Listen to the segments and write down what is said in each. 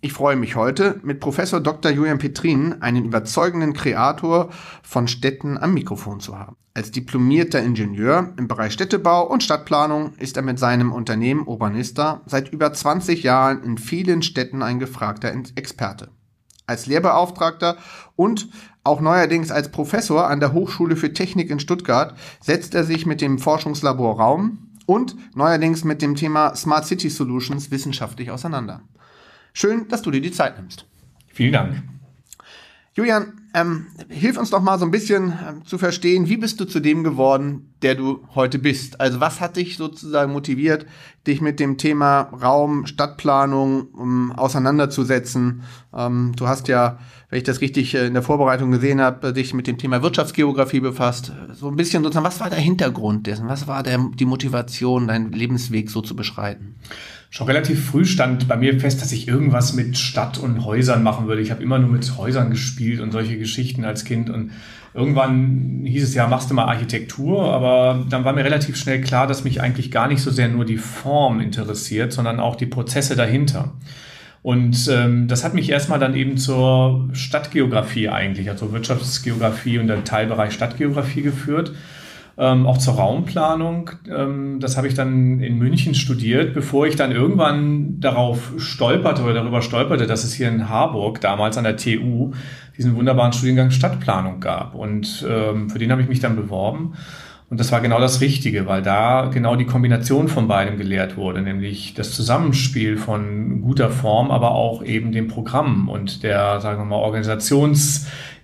Ich freue mich heute, mit Professor Dr. Julian Petrin einen überzeugenden Kreator von Städten am Mikrofon zu haben. Als diplomierter Ingenieur im Bereich Städtebau und Stadtplanung ist er mit seinem Unternehmen Urbanista seit über 20 Jahren in vielen Städten ein gefragter Experte. Als Lehrbeauftragter und auch neuerdings als Professor an der Hochschule für Technik in Stuttgart setzt er sich mit dem Forschungslabor Raum und neuerdings mit dem Thema Smart City Solutions wissenschaftlich auseinander. Schön, dass du dir die Zeit nimmst. Vielen Dank. Julian, ähm, hilf uns doch mal so ein bisschen ähm, zu verstehen, wie bist du zu dem geworden, der du heute bist? Also was hat dich sozusagen motiviert, dich mit dem Thema Raum, Stadtplanung um, auseinanderzusetzen? Ähm, du hast ja, wenn ich das richtig äh, in der Vorbereitung gesehen habe, dich mit dem Thema Wirtschaftsgeografie befasst. So ein bisschen sozusagen, was war der Hintergrund dessen? Was war der, die Motivation, deinen Lebensweg so zu beschreiten? Schon relativ früh stand bei mir fest, dass ich irgendwas mit Stadt und Häusern machen würde. Ich habe immer nur mit Häusern gespielt und solche Geschichten als Kind. Und irgendwann hieß es ja, machst du mal Architektur. Aber dann war mir relativ schnell klar, dass mich eigentlich gar nicht so sehr nur die Form interessiert, sondern auch die Prozesse dahinter. Und ähm, das hat mich erstmal dann eben zur Stadtgeografie eigentlich, also Wirtschaftsgeografie und der Teilbereich Stadtgeografie geführt ähm, auch zur Raumplanung. Ähm, das habe ich dann in München studiert, bevor ich dann irgendwann darauf stolperte oder darüber stolperte, dass es hier in Harburg damals an der TU diesen wunderbaren Studiengang Stadtplanung gab. Und ähm, für den habe ich mich dann beworben. Und das war genau das Richtige, weil da genau die Kombination von beidem gelehrt wurde, nämlich das Zusammenspiel von guter Form, aber auch eben dem Programm und der, sagen wir mal,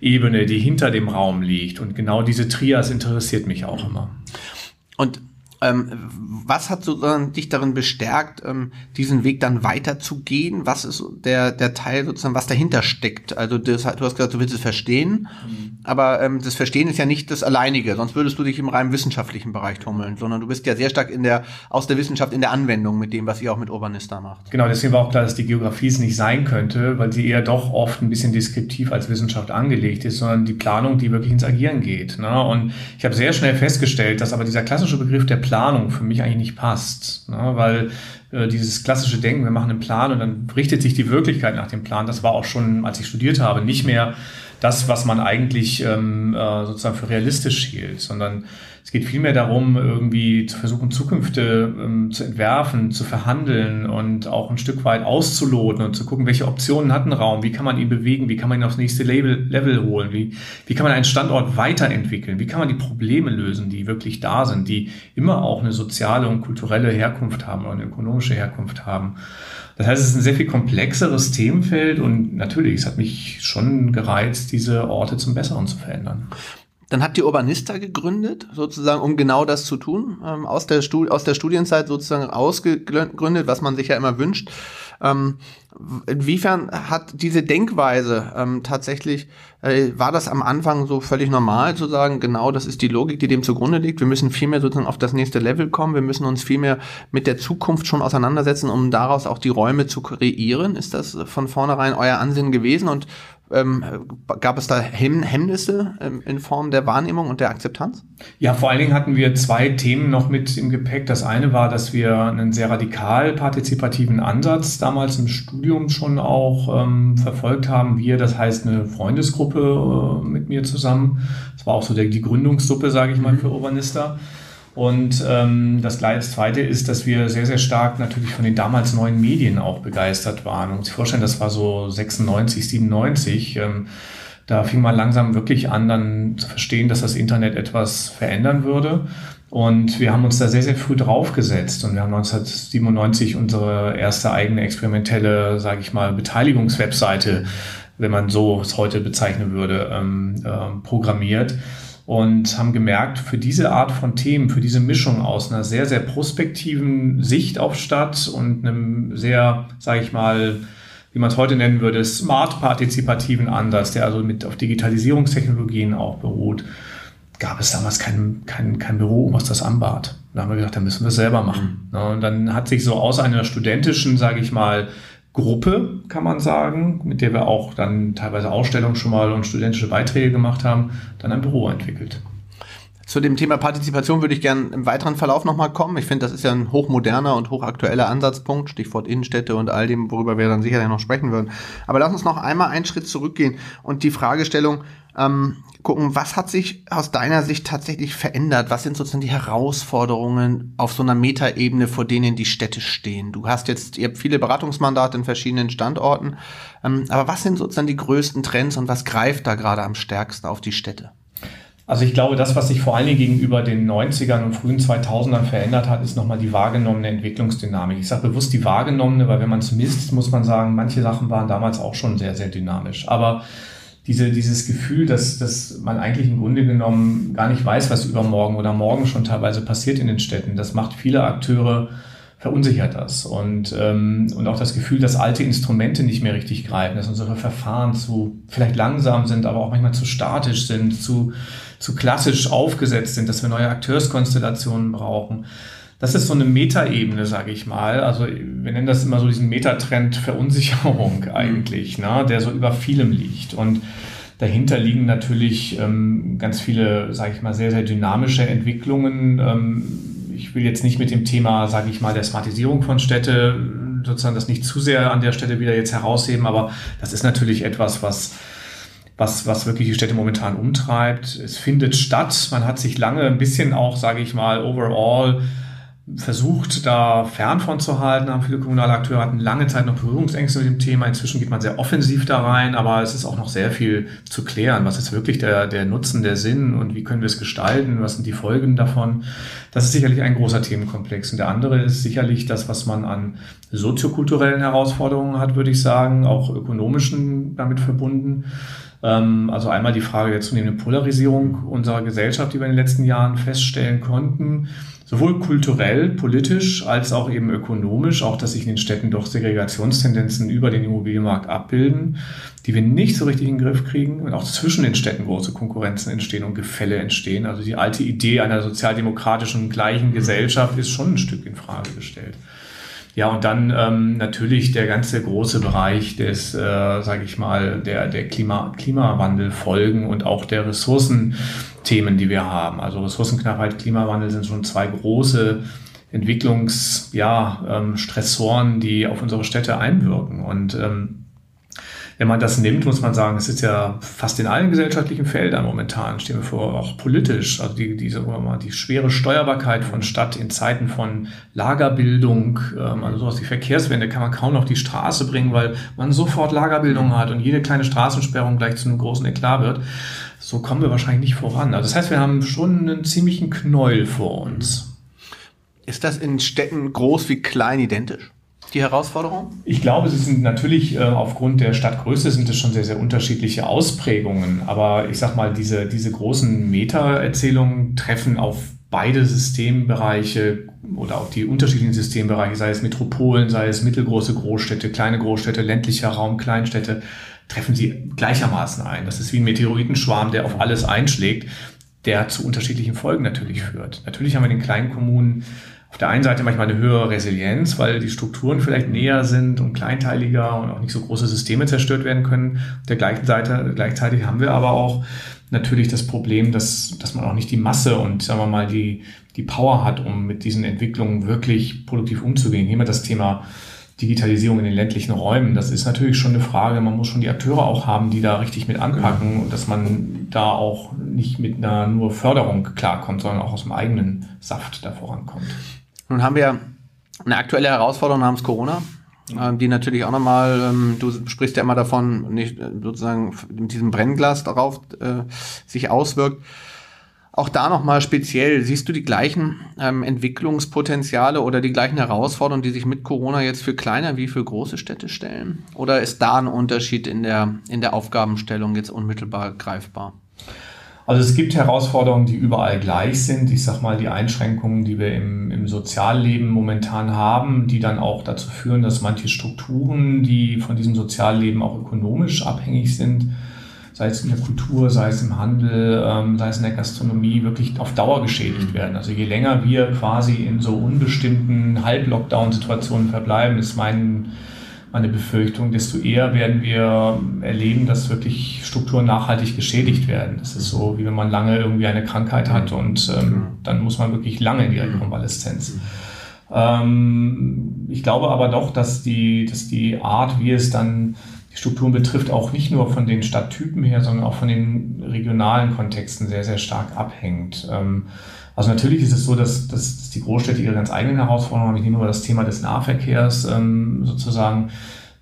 Organisationsebene, die hinter dem Raum liegt. Und genau diese Trias interessiert mich auch immer. Und was hat sozusagen dich darin bestärkt, ähm, diesen Weg dann weiterzugehen? Was ist der, der Teil sozusagen, was dahinter steckt? Also das, du hast gesagt, du willst es verstehen, mhm. aber ähm, das Verstehen ist ja nicht das Alleinige, sonst würdest du dich im rein wissenschaftlichen Bereich tummeln, sondern du bist ja sehr stark in der, aus der Wissenschaft in der Anwendung mit dem, was ihr auch mit Urbanista macht. Genau, deswegen war auch klar, dass die Geografie es nicht sein könnte, weil sie eher doch oft ein bisschen deskriptiv als Wissenschaft angelegt ist, sondern die Planung, die wirklich ins Agieren geht. Ne? Und ich habe sehr schnell festgestellt, dass aber dieser klassische Begriff der Planung für mich eigentlich nicht passt. Ne? Weil äh, dieses klassische Denken, wir machen einen Plan und dann richtet sich die Wirklichkeit nach dem Plan, das war auch schon, als ich studiert habe, nicht mehr das, was man eigentlich ähm, äh, sozusagen für realistisch hielt, sondern es geht vielmehr darum, irgendwie zu versuchen, Zukünfte ähm, zu entwerfen, zu verhandeln und auch ein Stück weit auszuloten und zu gucken, welche Optionen hat ein Raum, wie kann man ihn bewegen, wie kann man ihn aufs nächste Level, Level holen, wie, wie kann man einen Standort weiterentwickeln, wie kann man die Probleme lösen, die wirklich da sind, die immer auch eine soziale und kulturelle Herkunft haben oder eine ökonomische Herkunft haben. Das heißt, es ist ein sehr viel komplexeres Themenfeld und natürlich, es hat mich schon gereizt, diese Orte zum Besseren zu verändern. Dann habt ihr Urbanista gegründet, sozusagen, um genau das zu tun, ähm, aus, der aus der Studienzeit sozusagen ausgegründet, was man sich ja immer wünscht. Ähm, inwiefern hat diese Denkweise ähm, tatsächlich, äh, war das am Anfang so völlig normal zu sagen, genau das ist die Logik, die dem zugrunde liegt, wir müssen viel mehr sozusagen auf das nächste Level kommen, wir müssen uns viel mehr mit der Zukunft schon auseinandersetzen, um daraus auch die Räume zu kreieren? Ist das von vornherein euer Ansinnen gewesen und ähm, gab es da Hemm Hemmnisse ähm, in Form der Wahrnehmung und der Akzeptanz? Ja, vor allen Dingen hatten wir zwei Themen noch mit im Gepäck. Das eine war, dass wir einen sehr radikal partizipativen Ansatz damals im Studium schon auch ähm, verfolgt haben. Wir, das heißt eine Freundesgruppe äh, mit mir zusammen. Das war auch so der, die Gründungssuppe, sage ich mal, mhm. für Urbanista. Und ähm, das zweite ist, dass wir sehr, sehr stark natürlich von den damals neuen Medien auch begeistert waren. Und sich vorstellen, das war so 96, 97. Ähm, da fing man langsam wirklich an, dann zu verstehen, dass das Internet etwas verändern würde. Und wir haben uns da sehr, sehr früh draufgesetzt. Und wir haben 1997 unsere erste eigene experimentelle, sage ich mal, Beteiligungswebseite, wenn man so es heute bezeichnen würde, ähm, äh, programmiert und haben gemerkt, für diese Art von Themen, für diese Mischung aus einer sehr, sehr prospektiven Sicht auf Stadt und einem sehr, sage ich mal, wie man es heute nennen würde, smart-partizipativen Ansatz, der also mit auf Digitalisierungstechnologien auch beruht, gab es damals kein, kein, kein Büro, was das anbat. Da haben wir gesagt, da müssen wir es selber machen. Mhm. Und dann hat sich so aus einer studentischen, sage ich mal, Gruppe, kann man sagen, mit der wir auch dann teilweise Ausstellungen schon mal und studentische Beiträge gemacht haben, dann ein Büro entwickelt. Zu dem Thema Partizipation würde ich gerne im weiteren Verlauf nochmal kommen. Ich finde, das ist ja ein hochmoderner und hochaktueller Ansatzpunkt, Stichwort Innenstädte und all dem, worüber wir dann sicherlich noch sprechen würden. Aber lass uns noch einmal einen Schritt zurückgehen und die Fragestellung ähm, gucken, was hat sich aus deiner Sicht tatsächlich verändert? Was sind sozusagen die Herausforderungen auf so einer Metaebene, vor denen die Städte stehen? Du hast jetzt, ihr habt viele Beratungsmandate in verschiedenen Standorten, ähm, aber was sind sozusagen die größten Trends und was greift da gerade am stärksten auf die Städte? Also ich glaube, das, was sich vor allen Dingen gegenüber den 90ern und frühen 2000ern verändert hat, ist nochmal die wahrgenommene Entwicklungsdynamik. Ich sage bewusst die wahrgenommene, weil wenn man es misst, muss man sagen, manche Sachen waren damals auch schon sehr, sehr dynamisch. Aber diese, dieses Gefühl, dass, dass man eigentlich im Grunde genommen gar nicht weiß, was übermorgen oder morgen schon teilweise passiert in den Städten, das macht viele Akteure verunsichert das. Und, ähm, und auch das Gefühl, dass alte Instrumente nicht mehr richtig greifen, dass unsere Verfahren zu vielleicht langsam sind, aber auch manchmal zu statisch sind, zu, zu klassisch aufgesetzt sind, dass wir neue Akteurskonstellationen brauchen. Das ist so eine Metaebene, sage ich mal. Also wir nennen das immer so diesen Metatrend Verunsicherung mhm. eigentlich, ne, der so über vielem liegt. Und dahinter liegen natürlich ähm, ganz viele, sage ich mal, sehr, sehr dynamische Entwicklungen. Ähm, ich will jetzt nicht mit dem Thema, sage ich mal, der Smartisierung von Städte sozusagen das nicht zu sehr an der Stelle wieder jetzt herausheben, aber das ist natürlich etwas, was was, was wirklich die Städte momentan umtreibt. Es findet statt. Man hat sich lange ein bisschen auch, sage ich mal, overall versucht, da fern von zu halten, haben viele kommunale Akteure hatten lange Zeit noch Berührungsängste mit dem Thema. Inzwischen geht man sehr offensiv da rein, aber es ist auch noch sehr viel zu klären. Was ist wirklich der, der Nutzen, der Sinn und wie können wir es gestalten? Was sind die Folgen davon? Das ist sicherlich ein großer Themenkomplex. Und der andere ist sicherlich das, was man an soziokulturellen Herausforderungen hat, würde ich sagen, auch ökonomischen damit verbunden. Ähm, also einmal die Frage der zunehmenden Polarisierung unserer Gesellschaft, die wir in den letzten Jahren feststellen konnten sowohl kulturell, politisch als auch eben ökonomisch, auch dass sich in den Städten doch Segregationstendenzen über den Immobilienmarkt abbilden, die wir nicht so richtig in den Griff kriegen und auch zwischen den Städten große Konkurrenzen entstehen und Gefälle entstehen. Also die alte Idee einer sozialdemokratischen gleichen Gesellschaft ist schon ein Stück in Frage gestellt. Ja, und dann ähm, natürlich der ganze große Bereich des, äh, sage ich mal, der, der Klima, Klimawandelfolgen und auch der Ressourcenthemen, die wir haben. Also Ressourcenknappheit, Klimawandel sind schon zwei große Entwicklungsstressoren, ja, ähm, die auf unsere Städte einwirken. Und ähm, wenn man das nimmt, muss man sagen, es ist ja fast in allen gesellschaftlichen Feldern momentan, stehen wir vor, auch politisch, also die, die, sagen wir mal, die schwere Steuerbarkeit von Stadt in Zeiten von Lagerbildung, ähm, also sowas wie Verkehrswende, kann man kaum noch die Straße bringen, weil man sofort Lagerbildung hat und jede kleine Straßensperrung gleich zu einem großen Eklat wird. So kommen wir wahrscheinlich nicht voran. Also das heißt, wir haben schon einen ziemlichen Knäuel vor uns. Ist das in Städten groß wie klein identisch? Die Herausforderung? Ich glaube, es sind natürlich äh, aufgrund der Stadtgröße sind es schon sehr, sehr unterschiedliche Ausprägungen. Aber ich sag mal, diese, diese großen Meta-Erzählungen treffen auf beide Systembereiche oder auf die unterschiedlichen Systembereiche, sei es Metropolen, sei es mittelgroße Großstädte, kleine Großstädte, ländlicher Raum, Kleinstädte, treffen sie gleichermaßen ein. Das ist wie ein Meteoritenschwarm, der auf alles einschlägt, der zu unterschiedlichen Folgen natürlich führt. Natürlich haben wir den kleinen Kommunen auf der einen Seite manchmal eine höhere Resilienz, weil die Strukturen vielleicht näher sind und kleinteiliger und auch nicht so große Systeme zerstört werden können. Auf der gleichen Seite, gleichzeitig haben wir aber auch natürlich das Problem, dass, dass man auch nicht die Masse und sagen wir mal die, die Power hat, um mit diesen Entwicklungen wirklich produktiv umzugehen. Nehmen wir das Thema Digitalisierung in den ländlichen Räumen. Das ist natürlich schon eine Frage. Man muss schon die Akteure auch haben, die da richtig mit anpacken und dass man da auch nicht mit einer nur Förderung klarkommt, sondern auch aus dem eigenen Saft da vorankommt. Nun haben wir eine aktuelle Herausforderung namens Corona, äh, die natürlich auch nochmal, ähm, du sprichst ja immer davon, nicht äh, sozusagen mit diesem Brennglas darauf äh, sich auswirkt. Auch da nochmal speziell, siehst du die gleichen ähm, Entwicklungspotenziale oder die gleichen Herausforderungen, die sich mit Corona jetzt für kleine wie für große Städte stellen? Oder ist da ein Unterschied in der, in der Aufgabenstellung jetzt unmittelbar greifbar? Also es gibt Herausforderungen, die überall gleich sind. Ich sage mal, die Einschränkungen, die wir im, im Sozialleben momentan haben, die dann auch dazu führen, dass manche Strukturen, die von diesem Sozialleben auch ökonomisch abhängig sind, sei es in der Kultur, sei es im Handel, ähm, sei es in der Gastronomie, wirklich auf Dauer geschädigt werden. Also je länger wir quasi in so unbestimmten Halb-Lockdown-Situationen verbleiben, ist mein meine Befürchtung, desto eher werden wir erleben, dass wirklich Strukturen nachhaltig geschädigt werden. Das ist so, wie wenn man lange irgendwie eine Krankheit hat und ähm, dann muss man wirklich lange in die Rekonvaleszenz. Ähm, ich glaube aber doch, dass die, dass die Art, wie es dann die Strukturen betrifft, auch nicht nur von den Stadttypen her, sondern auch von den regionalen Kontexten sehr, sehr stark abhängt. Ähm, also natürlich ist es so, dass, dass die Großstädte ihre ganz eigenen Herausforderungen haben. Ich nehme mal das Thema des Nahverkehrs ähm, sozusagen.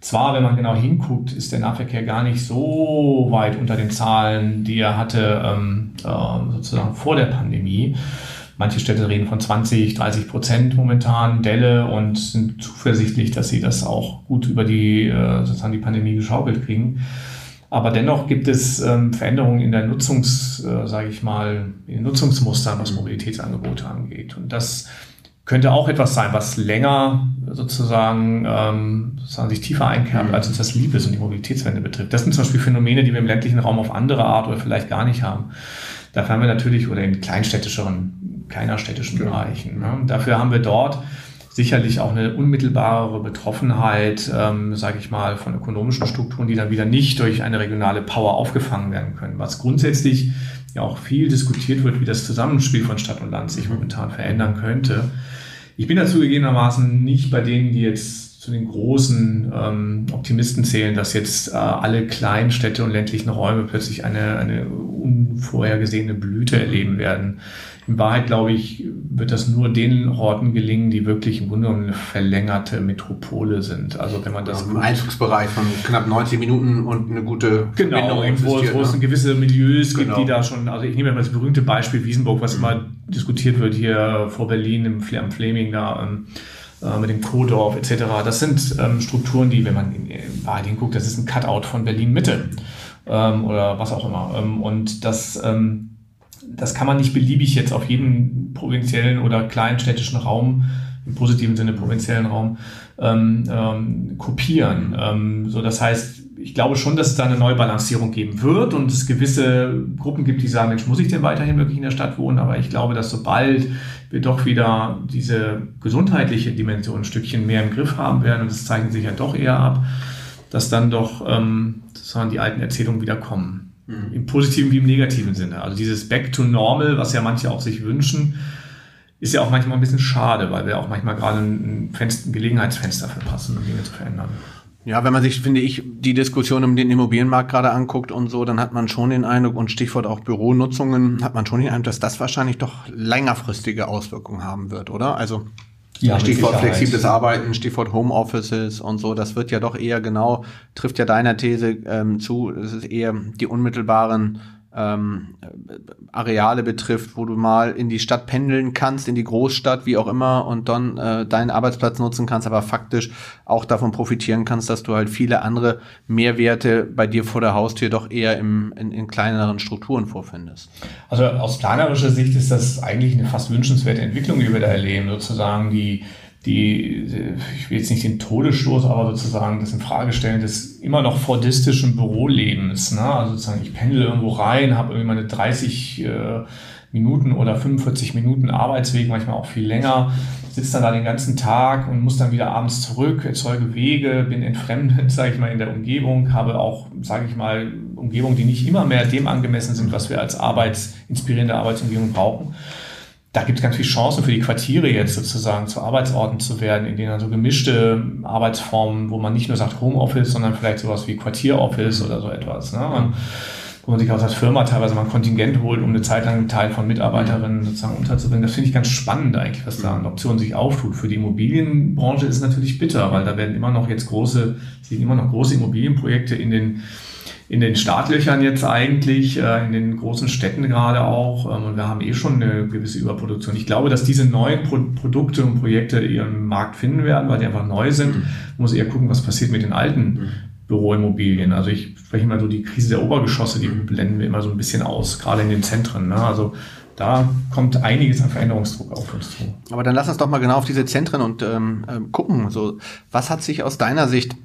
Zwar, wenn man genau hinguckt, ist der Nahverkehr gar nicht so weit unter den Zahlen, die er hatte ähm, äh, sozusagen vor der Pandemie. Manche Städte reden von 20, 30 Prozent momentan Delle und sind zuversichtlich, dass sie das auch gut über die, äh, sozusagen die Pandemie geschaukelt kriegen. Aber dennoch gibt es ähm, Veränderungen in der Nutzungs, äh, sage ich mal, in den Nutzungsmustern, was Mobilitätsangebote angeht. Und das könnte auch etwas sein, was länger sozusagen, ähm, sozusagen sich tiefer einkerbt, als uns das lieb ist und die Mobilitätswende betrifft. Das sind zum Beispiel Phänomene, die wir im ländlichen Raum auf andere Art oder vielleicht gar nicht haben. Dafür haben wir natürlich, oder in kleinstädtischeren, kleinerstädtischen ja. Bereichen. Ne? Dafür haben wir dort sicherlich auch eine unmittelbare Betroffenheit, ähm, sage ich mal, von ökonomischen Strukturen, die dann wieder nicht durch eine regionale Power aufgefangen werden können. Was grundsätzlich ja auch viel diskutiert wird, wie das Zusammenspiel von Stadt und Land sich momentan verändern könnte. Ich bin dazu gegebenermaßen nicht bei denen, die jetzt zu den großen ähm, Optimisten zählen, dass jetzt äh, alle kleinen Städte und ländlichen Räume plötzlich eine, eine unvorhergesehene Blüte erleben werden in Wahrheit, glaube ich, wird das nur den Orten gelingen, die wirklich im Grunde eine verlängerte Metropole sind. Also wenn man das... Ja, Im Einzugsbereich von knapp 90 Minuten und eine gute Genau, wo, wo es ne? gewisse Milieus genau. gibt, die da schon... Also ich nehme mal das berühmte Beispiel Wiesenburg, was mhm. immer diskutiert wird hier vor Berlin im, am Fleming da... Ähm, äh, mit dem Kodorf etc. Das sind ähm, Strukturen, die, wenn man in, in Wahrheit hinguckt, das ist ein Cutout von Berlin Mitte ähm, oder was auch immer. Ähm, und das ähm, das kann man nicht beliebig jetzt auf jeden provinziellen oder kleinstädtischen Raum, im positiven Sinne provinziellen Raum, ähm, ähm, kopieren. Ähm, so, das heißt, ich glaube schon, dass es da eine Neubalancierung geben wird und es gewisse Gruppen gibt, die sagen, Mensch, muss ich denn weiterhin wirklich in der Stadt wohnen? Aber ich glaube, dass sobald wir doch wieder diese gesundheitliche Dimension ein Stückchen mehr im Griff haben werden, und das zeichnet sich ja doch eher ab, dass dann doch ähm, sozusagen die alten Erzählungen wieder kommen. Mhm. Im positiven wie im negativen Sinne. Also dieses Back to Normal, was ja manche auch sich wünschen, ist ja auch manchmal ein bisschen schade, weil wir auch manchmal gerade ein, Fenster, ein Gelegenheitsfenster verpassen, um Dinge zu verändern. Ja, wenn man sich, finde ich, die Diskussion um den Immobilienmarkt gerade anguckt und so, dann hat man schon den Eindruck, und Stichwort auch Büronutzungen, hat man schon den Eindruck, dass das wahrscheinlich doch längerfristige Auswirkungen haben wird, oder? Also ja, Stichwort flexibles Arbeiten, Stichwort Homeoffices und so, das wird ja doch eher genau, trifft ja deiner These ähm, zu, es ist eher die unmittelbaren ähm, Areale betrifft, wo du mal in die Stadt pendeln kannst, in die Großstadt, wie auch immer, und dann äh, deinen Arbeitsplatz nutzen kannst, aber faktisch auch davon profitieren kannst, dass du halt viele andere Mehrwerte bei dir vor der Haustür doch eher im, in, in kleineren Strukturen vorfindest. Also aus planerischer Sicht ist das eigentlich eine fast wünschenswerte Entwicklung, die wir da erleben, sozusagen die die, ich will jetzt nicht den Todesstoß, aber sozusagen das in Frage stellen des immer noch fordistischen Bürolebens. Ne? Also sozusagen, ich pendel irgendwo rein, habe irgendwie meine 30 äh, Minuten oder 45 Minuten Arbeitsweg, manchmal auch viel länger, sitze dann da den ganzen Tag und muss dann wieder abends zurück, erzeuge Wege, bin entfremdet, sage ich mal, in der Umgebung, habe auch, sage ich mal, Umgebungen, die nicht immer mehr dem angemessen sind, was wir als arbeitsinspirierende Arbeitsumgebung brauchen da gibt es ganz viele Chancen für die Quartiere jetzt sozusagen zu Arbeitsorten zu werden, in denen dann so gemischte Arbeitsformen, wo man nicht nur sagt Homeoffice, sondern vielleicht sowas wie Quartieroffice oder so etwas. Ne? Und, wo man sich auch als Firma teilweise mal ein Kontingent holt, um eine Zeit lang einen Teil von Mitarbeiterinnen sozusagen unterzubringen. Das finde ich ganz spannend eigentlich, was da an Optionen sich auftut. Für die Immobilienbranche ist es natürlich bitter, weil da werden immer noch jetzt große, sind immer noch große Immobilienprojekte in den in den Startlöchern jetzt eigentlich, äh, in den großen Städten gerade auch. Ähm, und wir haben eh schon eine gewisse Überproduktion. Ich glaube, dass diese neuen Pro Produkte und Projekte ihren Markt finden werden, weil die einfach neu sind. Mhm. Man muss eher gucken, was passiert mit den alten Büroimmobilien. Also ich spreche immer so die Krise der Obergeschosse, die blenden wir immer so ein bisschen aus, gerade in den Zentren. Ne? Also da kommt einiges an Veränderungsdruck auf uns zu. Aber dann lass uns doch mal genau auf diese Zentren und ähm, ähm gucken. So, was hat sich aus deiner Sicht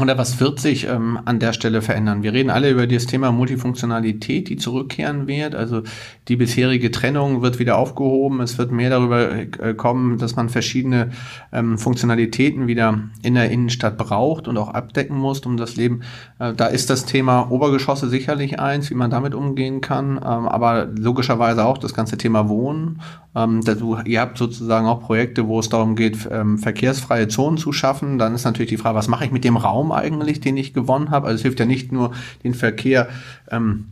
oder was wird sich ähm, an der Stelle verändern? Wir reden alle über das Thema Multifunktionalität, die zurückkehren wird. Also die bisherige Trennung wird wieder aufgehoben. Es wird mehr darüber äh, kommen, dass man verschiedene ähm, Funktionalitäten wieder in der Innenstadt braucht und auch abdecken muss, um das Leben. Äh, da ist das Thema Obergeschosse sicherlich eins, wie man damit umgehen kann, ähm, aber logischerweise auch das ganze Thema Wohnen ähm, du, ihr habt sozusagen auch Projekte, wo es darum geht, ähm, verkehrsfreie Zonen zu schaffen. Dann ist natürlich die Frage, was mache ich mit dem Raum eigentlich, den ich gewonnen habe? Also es hilft ja nicht nur, den Verkehr ähm,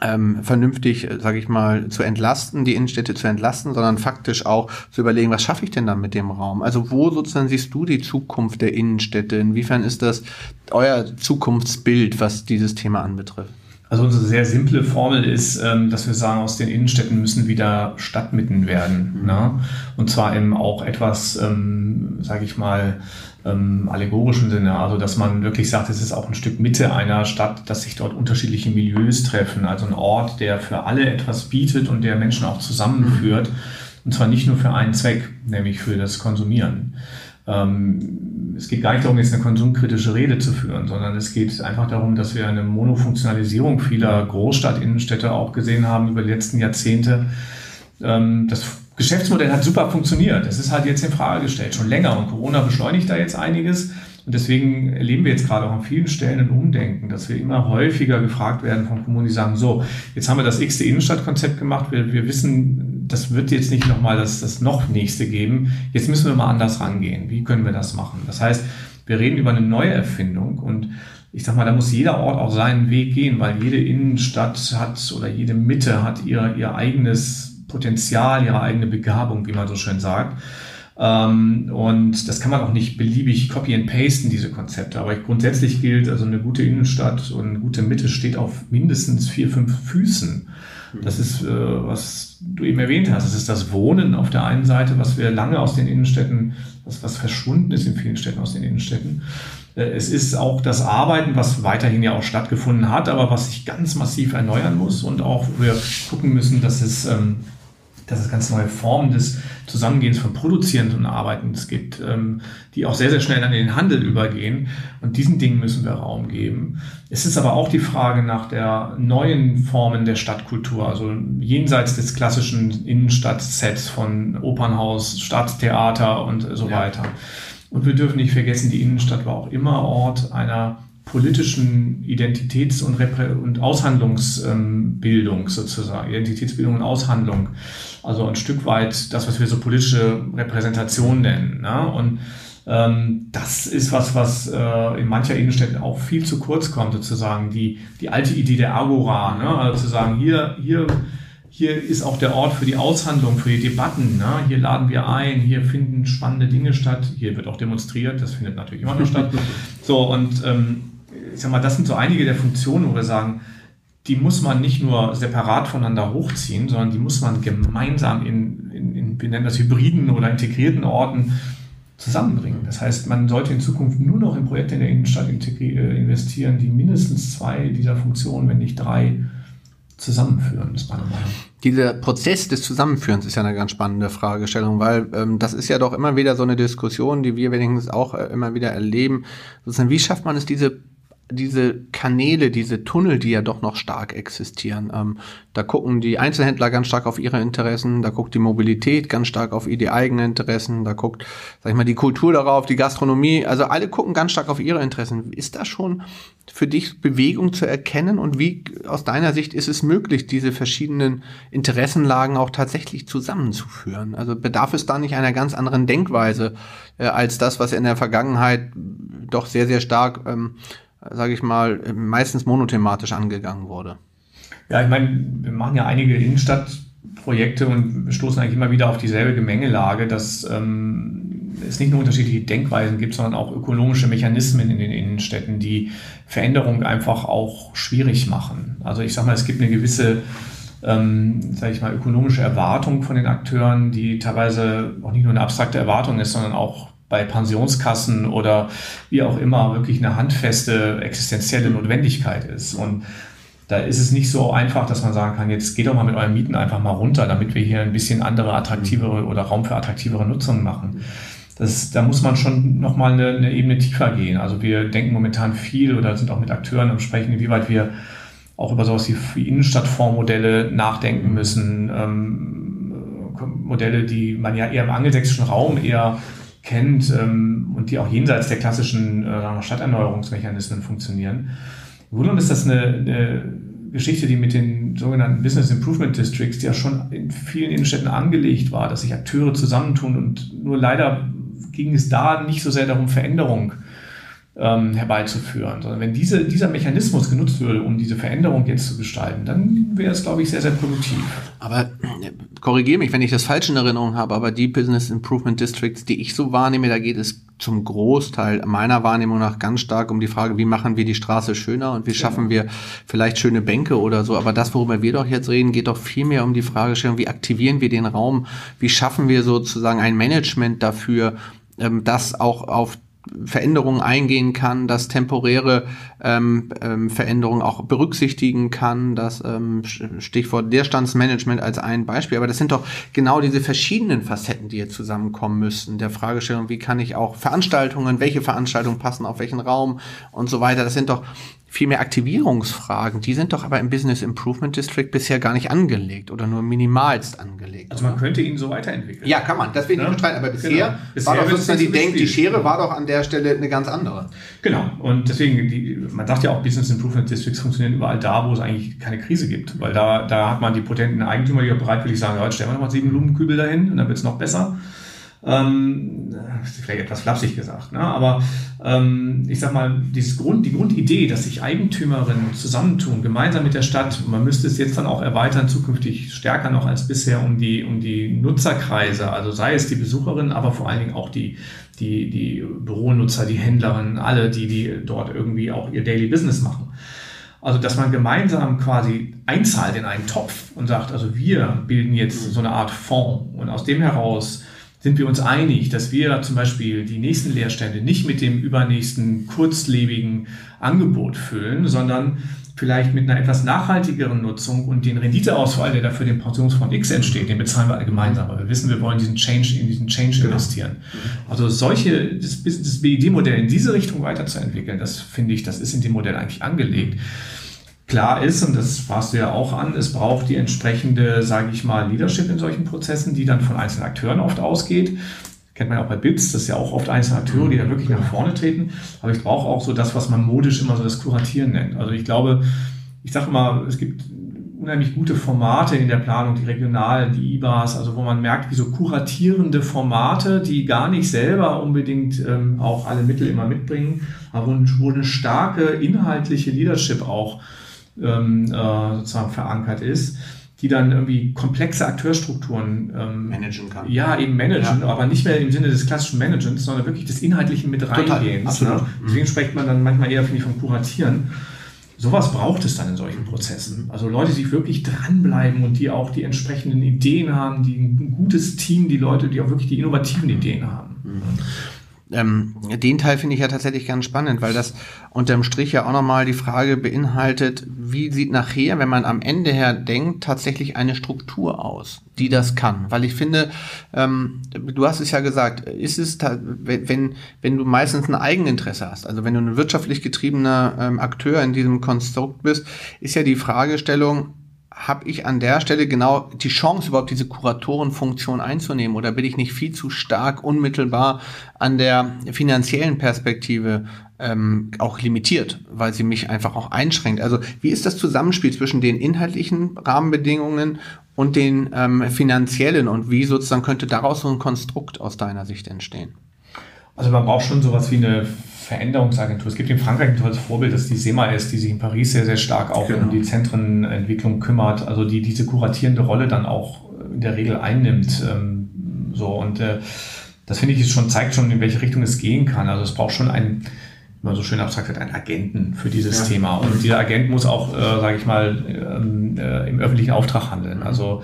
ähm, vernünftig, äh, sage ich mal, zu entlasten, die Innenstädte zu entlasten, sondern faktisch auch zu überlegen, was schaffe ich denn dann mit dem Raum? Also wo sozusagen siehst du die Zukunft der Innenstädte? Inwiefern ist das euer Zukunftsbild, was dieses Thema anbetrifft? Also unsere sehr simple Formel ist, ähm, dass wir sagen, aus den Innenstädten müssen wieder Stadtmitten werden. Mhm. Ne? Und zwar im auch etwas, ähm, sage ich mal, ähm, allegorischen Sinne. Also dass man wirklich sagt, es ist auch ein Stück Mitte einer Stadt, dass sich dort unterschiedliche Milieus treffen. Also ein Ort, der für alle etwas bietet und der Menschen auch zusammenführt. Und zwar nicht nur für einen Zweck, nämlich für das Konsumieren. Ähm, es geht gar nicht darum, jetzt eine konsumkritische Rede zu führen, sondern es geht einfach darum, dass wir eine Monofunktionalisierung vieler Großstadtinnenstädte auch gesehen haben über die letzten Jahrzehnte. Ähm, das Geschäftsmodell hat super funktioniert. Es ist halt jetzt in Frage gestellt, schon länger. Und Corona beschleunigt da jetzt einiges. Und deswegen erleben wir jetzt gerade auch an vielen Stellen ein Umdenken, dass wir immer häufiger gefragt werden von Kommunen, die sagen, so, jetzt haben wir das x-te Innenstadtkonzept gemacht, wir, wir wissen, das wird jetzt nicht nochmal das, das noch nächste geben, jetzt müssen wir mal anders rangehen. Wie können wir das machen? Das heißt, wir reden über eine neue Erfindung und ich sag mal, da muss jeder Ort auch seinen Weg gehen, weil jede Innenstadt hat oder jede Mitte hat ihr, ihr eigenes Potenzial, ihre eigene Begabung, wie man so schön sagt. Ähm, und das kann man auch nicht beliebig copy and pasten, diese Konzepte. Aber grundsätzlich gilt, also eine gute Innenstadt und eine gute Mitte steht auf mindestens vier, fünf Füßen. Das ist, äh, was du eben erwähnt hast. Das ist das Wohnen auf der einen Seite, was wir lange aus den Innenstädten, was, was verschwunden ist in vielen Städten aus den Innenstädten. Äh, es ist auch das Arbeiten, was weiterhin ja auch stattgefunden hat, aber was sich ganz massiv erneuern muss und auch wir gucken müssen, dass es ähm, dass es ganz neue Formen des Zusammengehens von produzierenden Arbeiten gibt, ähm, die auch sehr, sehr schnell dann in den Handel übergehen. Und diesen Dingen müssen wir Raum geben. Es ist aber auch die Frage nach der neuen Formen der Stadtkultur, also jenseits des klassischen Innenstadtsets von Opernhaus, Stadttheater und so ja. weiter. Und wir dürfen nicht vergessen, die Innenstadt war auch immer Ort einer politischen Identitäts- und, Reprä und Aushandlungsbildung sozusagen, Identitätsbildung und Aushandlung. Also ein Stück weit das, was wir so politische Repräsentation nennen. Ne? Und ähm, das ist was, was äh, in mancher Innenstädten auch viel zu kurz kommt, sozusagen. Die, die alte Idee der Agora, ne? also zu sagen, hier, hier, hier ist auch der Ort für die Aushandlung, für die Debatten. Ne? Hier laden wir ein, hier finden spannende Dinge statt, hier wird auch demonstriert, das findet natürlich immer noch statt. So, und ähm, ich sag mal, das sind so einige der Funktionen, wo wir sagen, die muss man nicht nur separat voneinander hochziehen, sondern die muss man gemeinsam in, in, in wir nennen das hybriden oder integrierten Orten zusammenbringen. Das heißt, man sollte in Zukunft nur noch in Projekte in der Innenstadt äh, investieren, die mindestens zwei dieser Funktionen, wenn nicht drei, zusammenführen, ist meine Meinung. Dieser Prozess des Zusammenführens ist ja eine ganz spannende Fragestellung, weil ähm, das ist ja doch immer wieder so eine Diskussion, die wir wenigstens auch äh, immer wieder erleben. Wie schafft man es, diese diese Kanäle, diese Tunnel, die ja doch noch stark existieren. Ähm, da gucken die Einzelhändler ganz stark auf ihre Interessen, da guckt die Mobilität ganz stark auf die eigenen Interessen, da guckt, sag ich mal, die Kultur darauf, die Gastronomie, also alle gucken ganz stark auf ihre Interessen. Ist da schon für dich Bewegung zu erkennen und wie aus deiner Sicht ist es möglich, diese verschiedenen Interessenlagen auch tatsächlich zusammenzuführen? Also bedarf es da nicht einer ganz anderen Denkweise äh, als das, was in der Vergangenheit doch sehr, sehr stark ähm, sage ich mal, meistens monothematisch angegangen wurde. Ja, ich meine, wir machen ja einige Innenstadtprojekte und stoßen eigentlich immer wieder auf dieselbe Gemengelage, dass ähm, es nicht nur unterschiedliche Denkweisen gibt, sondern auch ökonomische Mechanismen in den Innenstädten, die Veränderung einfach auch schwierig machen. Also ich sage mal, es gibt eine gewisse ähm, sage ich mal, ökonomische Erwartung von den Akteuren, die teilweise auch nicht nur eine abstrakte Erwartung ist, sondern auch bei Pensionskassen oder wie auch immer wirklich eine handfeste existenzielle Notwendigkeit ist. Und da ist es nicht so einfach, dass man sagen kann, jetzt geht doch mal mit euren Mieten einfach mal runter, damit wir hier ein bisschen andere, attraktivere oder Raum für attraktivere Nutzungen machen. Das, da muss man schon nochmal eine, eine Ebene tiefer gehen. Also wir denken momentan viel oder sind auch mit Akteuren am Sprechen, inwieweit wir auch über sowas wie Innenstadtfondsmodelle nachdenken müssen. Ähm, Modelle, die man ja eher im angelsächsischen Raum eher kennt ähm, und die auch jenseits der klassischen äh, Stadterneuerungsmechanismen funktionieren. Im Grunde ist das eine, eine Geschichte, die mit den sogenannten Business Improvement Districts, die ja schon in vielen Innenstädten angelegt war, dass sich Akteure zusammentun und nur leider ging es da nicht so sehr darum, Veränderung ähm, herbeizuführen, sondern wenn diese, dieser Mechanismus genutzt würde, um diese Veränderung jetzt zu gestalten, dann wäre es, glaube ich, sehr, sehr produktiv. Aber äh, korrigiere mich, wenn ich das falsch in Erinnerung habe, aber die Business Improvement Districts, die ich so wahrnehme, da geht es zum Großteil meiner Wahrnehmung nach ganz stark um die Frage, wie machen wir die Straße schöner und wie genau. schaffen wir vielleicht schöne Bänke oder so. Aber das, worüber wir doch jetzt reden, geht doch viel mehr um die Fragestellung, wie aktivieren wir den Raum, wie schaffen wir sozusagen ein Management dafür, ähm, das auch auf Veränderungen eingehen kann, dass temporäre ähm, ähm, Veränderungen auch berücksichtigen kann, das ähm, Stichwort Leerstandsmanagement als ein Beispiel. Aber das sind doch genau diese verschiedenen Facetten, die jetzt zusammenkommen müssen. Der Fragestellung, wie kann ich auch Veranstaltungen, welche Veranstaltungen passen auf welchen Raum und so weiter. Das sind doch Vielmehr Aktivierungsfragen, die sind doch aber im Business Improvement District bisher gar nicht angelegt oder nur minimalst angelegt. Also man könnte ihn so weiterentwickeln. Ja, kann man. Das will ich ja? nicht bestreiten. Aber bisher, genau. bisher war doch sozusagen die Denk, die Schere war doch an der Stelle eine ganz andere. Genau. Und deswegen, die, man sagt ja auch, Business Improvement Districts funktionieren überall da, wo es eigentlich keine Krise gibt. Weil da, da hat man die potenten Eigentümer, die bereitwillig sagen, ja, stellen wir nochmal sieben Blumenkübel dahin und dann wird es noch besser. Ähm, vielleicht etwas flapsig gesagt, ne? aber ähm, ich sag mal, dieses Grund, die Grundidee, dass sich Eigentümerinnen zusammentun, gemeinsam mit der Stadt, man müsste es jetzt dann auch erweitern, zukünftig stärker noch als bisher um die, um die Nutzerkreise, also sei es die Besucherinnen, aber vor allen Dingen auch die, die, die Büronutzer, die Händlerinnen, alle, die, die dort irgendwie auch ihr Daily Business machen. Also, dass man gemeinsam quasi einzahlt in einen Topf und sagt, also wir bilden jetzt so eine Art Fonds und aus dem heraus sind wir uns einig, dass wir zum Beispiel die nächsten Leerstände nicht mit dem übernächsten kurzlebigen Angebot füllen, sondern vielleicht mit einer etwas nachhaltigeren Nutzung und den Renditeausfall, der da für den Pensionsfonds X entsteht, den bezahlen wir gemeinsam. Aber wir wissen, wir wollen diesen Change in diesen Change genau. investieren. Also solche, das, das BID-Modell in diese Richtung weiterzuentwickeln, das finde ich, das ist in dem Modell eigentlich angelegt klar ist, und das sprachst du ja auch an, es braucht die entsprechende, sage ich mal, Leadership in solchen Prozessen, die dann von einzelnen Akteuren oft ausgeht. Kennt man ja auch bei BITS, das ist ja auch oft einzelne Akteure, die da wirklich nach vorne treten. Aber ich brauche auch so das, was man modisch immer so das Kuratieren nennt. Also ich glaube, ich sage mal, es gibt unheimlich gute Formate in der Planung, die regionalen, die IBAs, also wo man merkt, wie so kuratierende Formate, die gar nicht selber unbedingt ähm, auch alle Mittel immer mitbringen, aber wo, wo eine starke inhaltliche Leadership auch ähm, äh, sozusagen verankert ist, die dann irgendwie komplexe Akteurstrukturen ähm, managen kann. Ja, eben managen, ja. aber nicht mehr im Sinne des klassischen Managements, sondern wirklich des Inhaltlichen mit reingehens. Absolut. Ne? Deswegen mhm. spricht man dann manchmal eher finde ich, vom Kuratieren. Sowas braucht es dann in solchen Prozessen. Also Leute, die wirklich dranbleiben und die auch die entsprechenden Ideen haben, die ein gutes Team, die Leute, die auch wirklich die innovativen Ideen haben. Mhm. Ähm, den Teil finde ich ja tatsächlich ganz spannend, weil das unterm Strich ja auch nochmal die Frage beinhaltet, wie sieht nachher, wenn man am Ende her denkt, tatsächlich eine Struktur aus, die das kann. Weil ich finde, ähm, du hast es ja gesagt, ist es, wenn, wenn du meistens ein Eigeninteresse hast, also wenn du ein wirtschaftlich getriebener ähm, Akteur in diesem Konstrukt bist, ist ja die Fragestellung, habe ich an der Stelle genau die Chance, überhaupt diese Kuratorenfunktion einzunehmen? Oder bin ich nicht viel zu stark unmittelbar an der finanziellen Perspektive ähm, auch limitiert, weil sie mich einfach auch einschränkt? Also wie ist das Zusammenspiel zwischen den inhaltlichen Rahmenbedingungen und den ähm, finanziellen und wie sozusagen könnte daraus so ein Konstrukt aus deiner Sicht entstehen? Also man braucht schon sowas wie eine Veränderungsagentur. Es gibt in Frankreich ein tolles Vorbild, das ist die SEMA ist, die sich in Paris sehr, sehr stark auch genau. um die Zentrenentwicklung kümmert, also die diese kuratierende Rolle dann auch in der Regel einnimmt. Ähm, so und äh, das finde ich schon, zeigt schon, in welche Richtung es gehen kann. Also es braucht schon ein, man so schön abstrakt sagt, einen Agenten für dieses ja. Thema. Und dieser Agent muss auch, äh, sage ich mal, ähm, äh, im öffentlichen Auftrag handeln. Also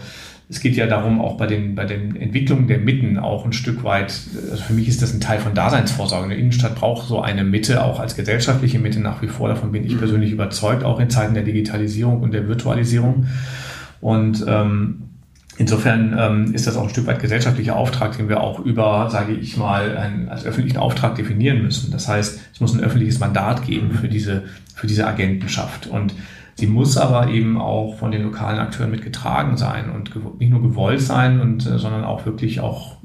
es geht ja darum, auch bei den, bei den Entwicklungen der Mitten auch ein Stück weit, also für mich ist das ein Teil von Daseinsvorsorge. Eine Innenstadt braucht so eine Mitte, auch als gesellschaftliche Mitte nach wie vor. Davon bin ich mhm. persönlich überzeugt, auch in Zeiten der Digitalisierung und der Virtualisierung. Und ähm, Insofern ähm, ist das auch ein Stück weit gesellschaftlicher Auftrag, den wir auch über, sage ich mal, einen, als öffentlichen Auftrag definieren müssen. Das heißt, es muss ein öffentliches Mandat geben für diese, für diese Agentenschaft. Und sie muss aber eben auch von den lokalen Akteuren mitgetragen sein und nicht nur gewollt sein, und, äh, sondern auch wirklich auch,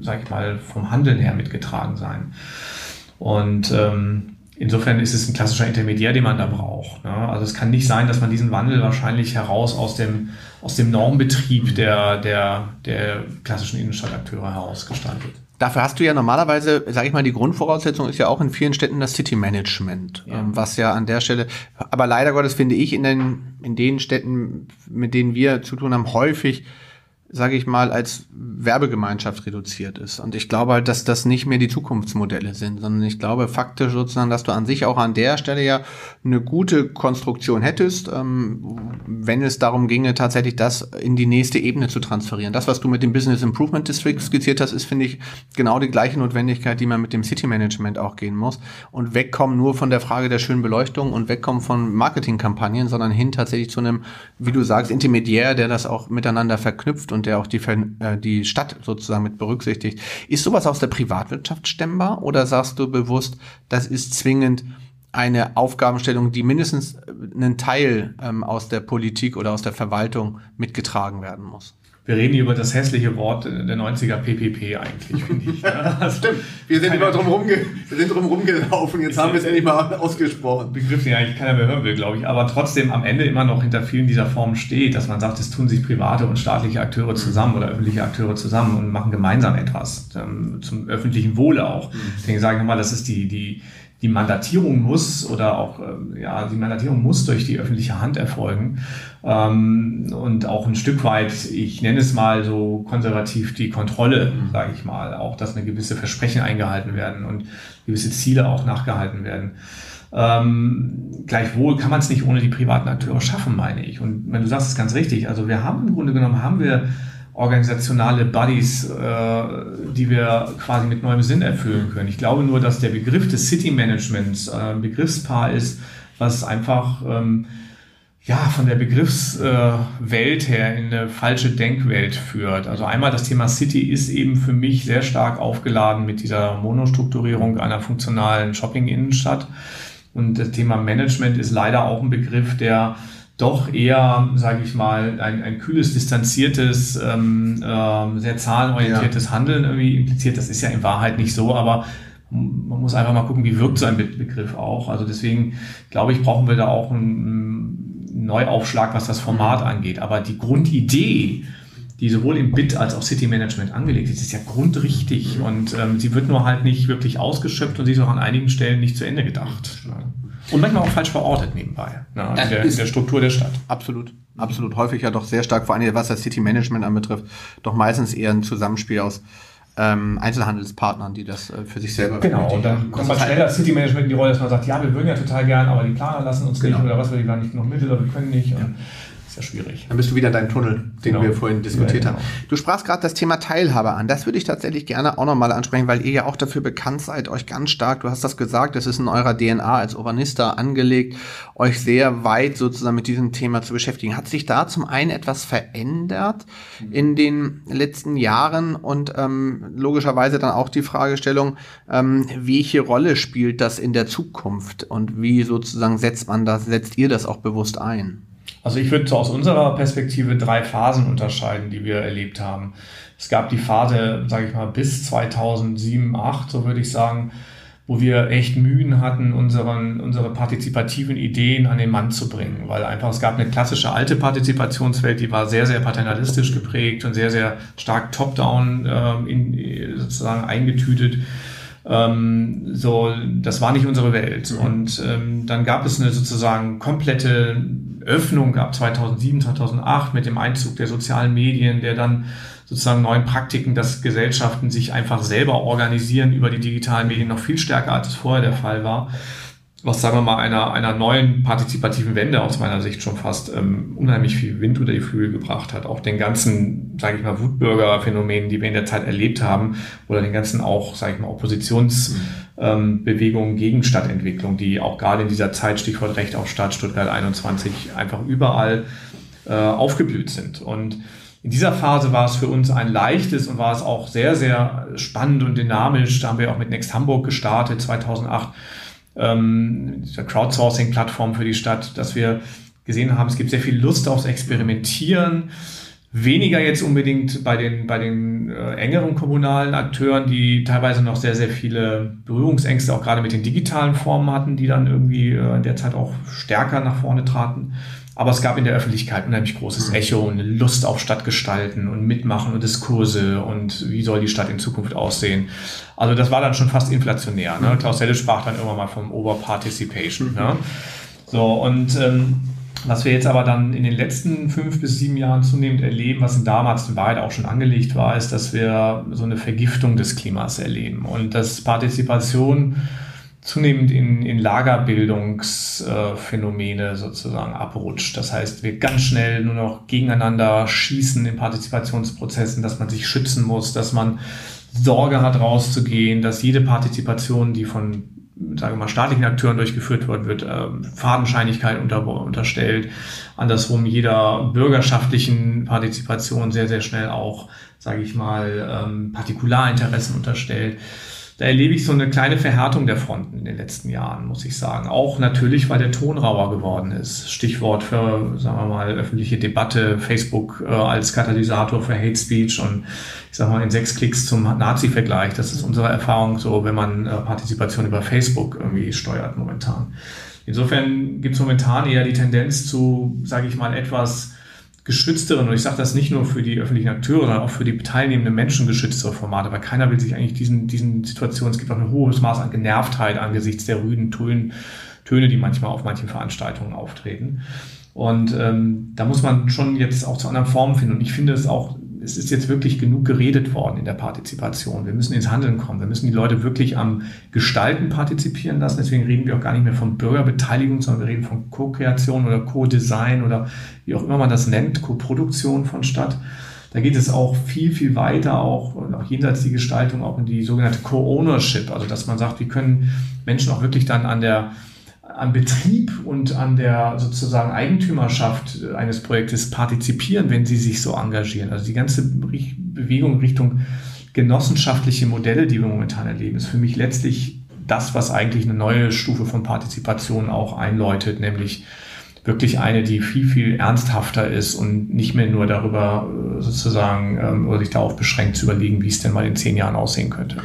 sage ich mal, vom Handeln her mitgetragen sein. Und ähm, Insofern ist es ein klassischer Intermediär, den man da braucht. Ne? Also es kann nicht sein, dass man diesen Wandel wahrscheinlich heraus aus dem, aus dem Normbetrieb der, der, der klassischen Innenstadtakteure herausgestaltet. Dafür hast du ja normalerweise, sage ich mal, die Grundvoraussetzung ist ja auch in vielen Städten das City Management, ja. Ähm, was ja an der Stelle, aber leider Gottes finde ich in den, in den Städten, mit denen wir zu tun haben, häufig sage ich mal, als Werbegemeinschaft reduziert ist. Und ich glaube halt, dass das nicht mehr die Zukunftsmodelle sind, sondern ich glaube faktisch sozusagen, dass du an sich auch an der Stelle ja eine gute Konstruktion hättest, ähm, wenn es darum ginge, tatsächlich das in die nächste Ebene zu transferieren. Das, was du mit dem Business Improvement District skizziert hast, ist, finde ich, genau die gleiche Notwendigkeit, die man mit dem City Management auch gehen muss. Und wegkommen nur von der Frage der schönen Beleuchtung und wegkommen von Marketingkampagnen, sondern hin tatsächlich zu einem, wie du sagst, Intermediär, der das auch miteinander verknüpft und der auch die, äh, die Stadt sozusagen mit berücksichtigt. Ist sowas aus der Privatwirtschaft stemmbar oder sagst du bewusst, das ist zwingend eine Aufgabenstellung, die mindestens einen Teil ähm, aus der Politik oder aus der Verwaltung mitgetragen werden muss? Wir reden hier über das hässliche Wort der 90er PPP eigentlich, finde ich. Also Stimmt, wir sind immer drum, rumge wir sind drum rumgelaufen, jetzt haben wir es endlich mal ausgesprochen. Begriff, den eigentlich keiner mehr hören will, glaube ich, aber trotzdem am Ende immer noch hinter vielen dieser Formen steht, dass man sagt, es tun sich private und staatliche Akteure zusammen oder öffentliche Akteure zusammen und machen gemeinsam etwas, ähm, zum öffentlichen Wohle auch. Mhm. Deswegen sage ich mal, das ist die, die, die Mandatierung muss oder auch ähm, ja die Mandatierung muss durch die öffentliche Hand erfolgen ähm, und auch ein Stück weit, ich nenne es mal so konservativ die Kontrolle, mhm. sage ich mal, auch dass eine gewisse Versprechen eingehalten werden und gewisse Ziele auch nachgehalten werden. Ähm, gleichwohl kann man es nicht ohne die privaten Akteure schaffen, meine ich. Und wenn du sagst es ganz richtig, also wir haben im Grunde genommen haben wir organisationale Buddies, äh, die wir quasi mit neuem Sinn erfüllen können. Ich glaube nur, dass der Begriff des City Managements äh, ein Begriffspaar ist, was einfach ähm, ja, von der Begriffswelt her in eine falsche Denkwelt führt. Also einmal das Thema City ist eben für mich sehr stark aufgeladen mit dieser Monostrukturierung einer funktionalen Shopping-Innenstadt. Und das Thema Management ist leider auch ein Begriff, der doch eher, sage ich mal, ein, ein kühles, distanziertes, ähm, äh, sehr zahlenorientiertes ja. Handeln irgendwie impliziert. Das ist ja in Wahrheit nicht so, aber man muss einfach mal gucken, wie wirkt so ein Begriff auch. Also deswegen glaube ich, brauchen wir da auch einen Neuaufschlag, was das Format mhm. angeht. Aber die Grundidee, die sowohl im Bit als auch City Management angelegt ist, ist ja grundrichtig mhm. und ähm, sie wird nur halt nicht wirklich ausgeschöpft und sie ist auch an einigen Stellen nicht zu Ende gedacht. Und manchmal auch falsch verortet nebenbei, ne, in, der, in der Struktur der Stadt. Absolut. Absolut. Häufig ja doch sehr stark, vor allem was das City Management anbetrifft, doch meistens eher ein Zusammenspiel aus ähm, Einzelhandelspartnern, die das äh, für sich selber Genau, und dann kommt man schnell das City Management in die Rolle, dass man sagt, ja, wir würden ja total gern, aber die Planer lassen uns genau. nicht oder was, wir haben nicht genug Mittel oder wir können nicht. Ja ist ja schwierig. Dann bist du wieder in deinem Tunnel, den genau. wir vorhin diskutiert ja, genau. haben. Du sprachst gerade das Thema Teilhabe an. Das würde ich tatsächlich gerne auch nochmal ansprechen, weil ihr ja auch dafür bekannt seid, euch ganz stark, du hast das gesagt, das ist in eurer DNA als Urbanister angelegt, euch sehr weit sozusagen mit diesem Thema zu beschäftigen. Hat sich da zum einen etwas verändert mhm. in den letzten Jahren und ähm, logischerweise dann auch die Fragestellung, ähm, welche Rolle spielt das in der Zukunft und wie sozusagen setzt man das, setzt ihr das auch bewusst ein? Also ich würde so aus unserer Perspektive drei Phasen unterscheiden, die wir erlebt haben. Es gab die Phase, sage ich mal, bis 2007, 2008, so würde ich sagen, wo wir echt Mühen hatten, unseren, unsere partizipativen Ideen an den Mann zu bringen, weil einfach es gab eine klassische alte Partizipationswelt, die war sehr, sehr paternalistisch geprägt und sehr, sehr stark top-down äh, sozusagen eingetütet Ähm, so, das war nicht unsere Welt. Mhm. Und ähm, dann gab es eine sozusagen komplette Öffnung ab 2007, 2008 mit dem Einzug der sozialen Medien, der dann sozusagen neuen Praktiken, dass Gesellschaften sich einfach selber organisieren über die digitalen Medien noch viel stärker, als es vorher der Fall war was sagen wir mal einer, einer neuen partizipativen Wende aus meiner Sicht schon fast ähm, unheimlich viel Wind unter die Flügel gebracht hat. Auch den ganzen, sage ich mal, Wutbürger-Phänomenen, die wir in der Zeit erlebt haben, oder den ganzen auch, sage ich mal, Oppositionsbewegungen ähm, gegen Stadtentwicklung, die auch gerade in dieser Zeit, Stichwort Recht auf Stadt, Stuttgart 21, einfach überall äh, aufgeblüht sind. Und in dieser Phase war es für uns ein leichtes und war es auch sehr, sehr spannend und dynamisch. Da haben wir auch mit Next Hamburg gestartet, 2008 ähm, dieser Crowdsourcing-Plattform für die Stadt, dass wir gesehen haben, es gibt sehr viel Lust aufs Experimentieren. Weniger jetzt unbedingt bei den, bei den äh, engeren kommunalen Akteuren, die teilweise noch sehr, sehr viele Berührungsängste auch gerade mit den digitalen Formen hatten, die dann irgendwie äh, in der Zeit auch stärker nach vorne traten. Aber es gab in der Öffentlichkeit unheimlich großes mhm. Echo und eine Lust auf Stadtgestalten und Mitmachen und Diskurse und wie soll die Stadt in Zukunft aussehen. Also das war dann schon fast inflationär. Ne? Mhm. Klaus Helle sprach dann irgendwann mal vom Overparticipation. Mhm. Ne? So, und ähm, was wir jetzt aber dann in den letzten fünf bis sieben Jahren zunehmend erleben, was in damals in Wahrheit auch schon angelegt war, ist, dass wir so eine Vergiftung des Klimas erleben und dass Partizipation zunehmend in, in Lagerbildungsphänomene sozusagen abrutscht. Das heißt, wir ganz schnell nur noch gegeneinander schießen in Partizipationsprozessen, dass man sich schützen muss, dass man Sorge hat, rauszugehen, dass jede Partizipation, die von sagen wir mal, staatlichen Akteuren durchgeführt wird, wird äh, Fadenscheinigkeit unter, unterstellt. Andersrum jeder bürgerschaftlichen Partizipation sehr, sehr schnell auch, sage ich mal, ähm, Partikularinteressen unterstellt da erlebe ich so eine kleine Verhärtung der Fronten in den letzten Jahren, muss ich sagen. Auch natürlich, weil der Ton rauer geworden ist. Stichwort für, sagen wir mal, öffentliche Debatte, Facebook äh, als Katalysator für Hate Speech und ich sag mal in sechs Klicks zum Nazi-Vergleich. Das ist unsere Erfahrung so, wenn man äh, Partizipation über Facebook irgendwie steuert momentan. Insofern gibt es momentan eher die Tendenz zu, sage ich mal, etwas geschützteren, und ich sage das nicht nur für die öffentlichen Akteure, sondern auch für die teilnehmenden Menschen geschütztere Formate, weil keiner will sich eigentlich diesen, diesen Situationen, es gibt auch ein hohes Maß an Genervtheit angesichts der rüden Töne, Töne, die manchmal auf manchen Veranstaltungen auftreten. Und ähm, da muss man schon jetzt auch zu anderen Formen finden. Und ich finde es auch es ist jetzt wirklich genug geredet worden in der Partizipation. Wir müssen ins Handeln kommen. Wir müssen die Leute wirklich am Gestalten partizipieren lassen. Deswegen reden wir auch gar nicht mehr von Bürgerbeteiligung, sondern wir reden von Co-Kreation oder Co-Design oder wie auch immer man das nennt, Co-Produktion von Stadt. Da geht es auch viel, viel weiter, auch, auch jenseits die Gestaltung, auch in die sogenannte Co-Ownership. Also, dass man sagt, wie können Menschen auch wirklich dann an der am Betrieb und an der sozusagen Eigentümerschaft eines Projektes partizipieren, wenn sie sich so engagieren. Also die ganze Bewegung Richtung genossenschaftliche Modelle, die wir momentan erleben, ist für mich letztlich das, was eigentlich eine neue Stufe von Partizipation auch einläutet, nämlich wirklich eine, die viel, viel ernsthafter ist und nicht mehr nur darüber äh, sozusagen ähm, oder sich darauf beschränkt zu überlegen, wie es denn mal in zehn Jahren aussehen könnte.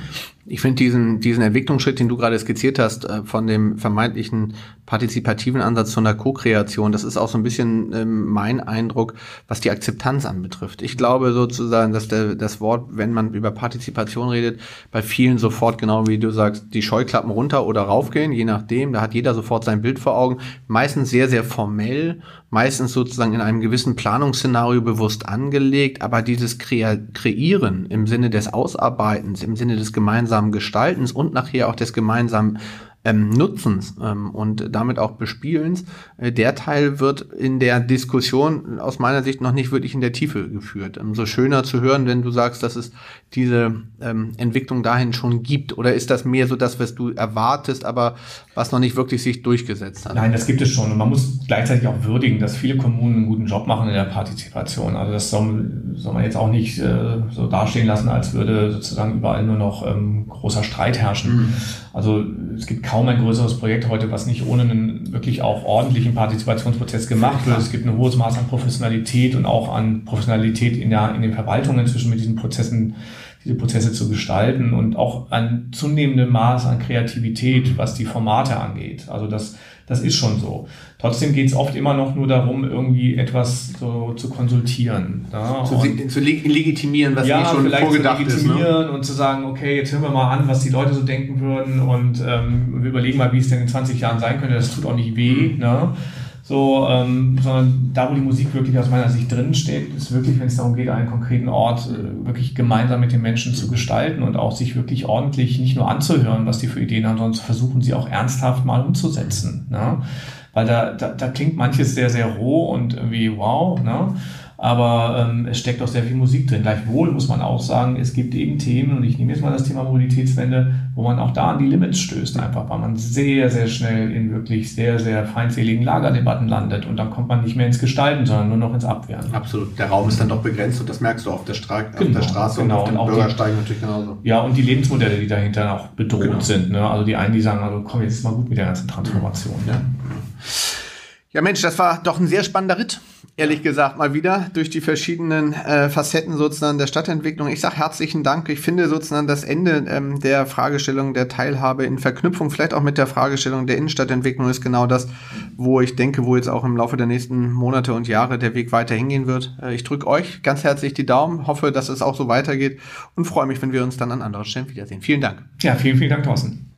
Ich finde diesen, diesen Entwicklungsschritt, den du gerade skizziert hast, äh, von dem vermeintlichen partizipativen Ansatz zu einer Co-Kreation, das ist auch so ein bisschen ähm, mein Eindruck, was die Akzeptanz anbetrifft. Ich glaube sozusagen, dass der, das Wort, wenn man über Partizipation redet, bei vielen sofort, genau wie du sagst, die Scheuklappen runter oder raufgehen, je nachdem. Da hat jeder sofort sein Bild vor Augen. Meistens sehr, sehr formell, meistens sozusagen in einem gewissen Planungsszenario bewusst angelegt, aber dieses Kreieren im Sinne des Ausarbeitens, im Sinne des gemeinsamen Gestaltens und nachher auch des gemeinsamen ähm, Nutzens ähm, und damit auch Bespielens, äh, der Teil wird in der Diskussion aus meiner Sicht noch nicht wirklich in der Tiefe geführt. Umso schöner zu hören, wenn du sagst, dass es diese ähm, Entwicklung dahin schon gibt. Oder ist das mehr so das, was du erwartest, aber was noch nicht wirklich sich durchgesetzt hat? Nein, das gibt es schon. Und man muss gleichzeitig auch würdigen, dass viele Kommunen einen guten Job machen in der Partizipation. Also das soll, soll man jetzt auch nicht äh, so dastehen lassen, als würde sozusagen überall nur noch ähm, großer Streit herrschen. Mhm. Also es gibt kaum ein größeres Projekt heute, was nicht ohne einen wirklich auch ordentlichen Partizipationsprozess gemacht wird. Es gibt ein hohes Maß an Professionalität und auch an Professionalität in, der, in den Verwaltungen inzwischen mit diesen Prozessen, diese Prozesse zu gestalten und auch ein zunehmendem Maß an Kreativität, was die Formate angeht. Also das Das ist schon so. Trotzdem geht es oft immer noch nur darum, irgendwie etwas so zu konsultieren. Ja? Zu, zu legitimieren, was ja, schon vorgedacht ist. Ne? und zu sagen, okay, jetzt hören wir mal an, was die Leute so denken würden und ähm, wir überlegen mal, wie es denn in 20 Jahren sein könnte. Das tut auch nicht weh. Mhm. Ne? So, ähm, sondern da, wo die Musik wirklich aus meiner Sicht drin steht, ist wirklich, wenn es darum geht, einen konkreten Ort äh, wirklich gemeinsam mit den Menschen zu gestalten und auch sich wirklich ordentlich nicht nur anzuhören, was die für Ideen haben, sondern zu versuchen, sie auch ernsthaft mal umzusetzen. Ne? Weil da, da, da klingt manches sehr, sehr roh und irgendwie wow. Ne? Aber ähm, es steckt auch sehr viel Musik drin. Gleichwohl muss man auch sagen, es gibt eben Themen, und ich nehme jetzt mal das Thema Mobilitätswende, wo man auch da an die Limits stößt, einfach weil man sehr, sehr schnell in wirklich sehr, sehr feindseligen Lagerdebatten landet und dann kommt man nicht mehr ins Gestalten, sondern nur noch ins Abwehren. Absolut. Der Raum ist dann doch begrenzt und das merkst du auf der, Stra genau, auf der Straße genau. und auf den Bürgersteigen natürlich genauso. Ja, und die Lebensmodelle, die dahinter auch bedroht genau. sind. Ne? Also die einen, die sagen, also komm, jetzt ist mal gut mit der ganzen Transformation. Ja. Ja, Mensch, das war doch ein sehr spannender Ritt, ehrlich gesagt, mal wieder durch die verschiedenen äh, Facetten sozusagen der Stadtentwicklung. Ich sage herzlichen Dank. Ich finde sozusagen das Ende ähm, der Fragestellung der Teilhabe in Verknüpfung vielleicht auch mit der Fragestellung der Innenstadtentwicklung ist genau das, wo ich denke, wo jetzt auch im Laufe der nächsten Monate und Jahre der Weg weiter hingehen wird. Äh, ich drücke euch ganz herzlich die Daumen, hoffe, dass es auch so weitergeht und freue mich, wenn wir uns dann an anderer Stellen wiedersehen. Vielen Dank. Ja, vielen, vielen Dank, Thorsten.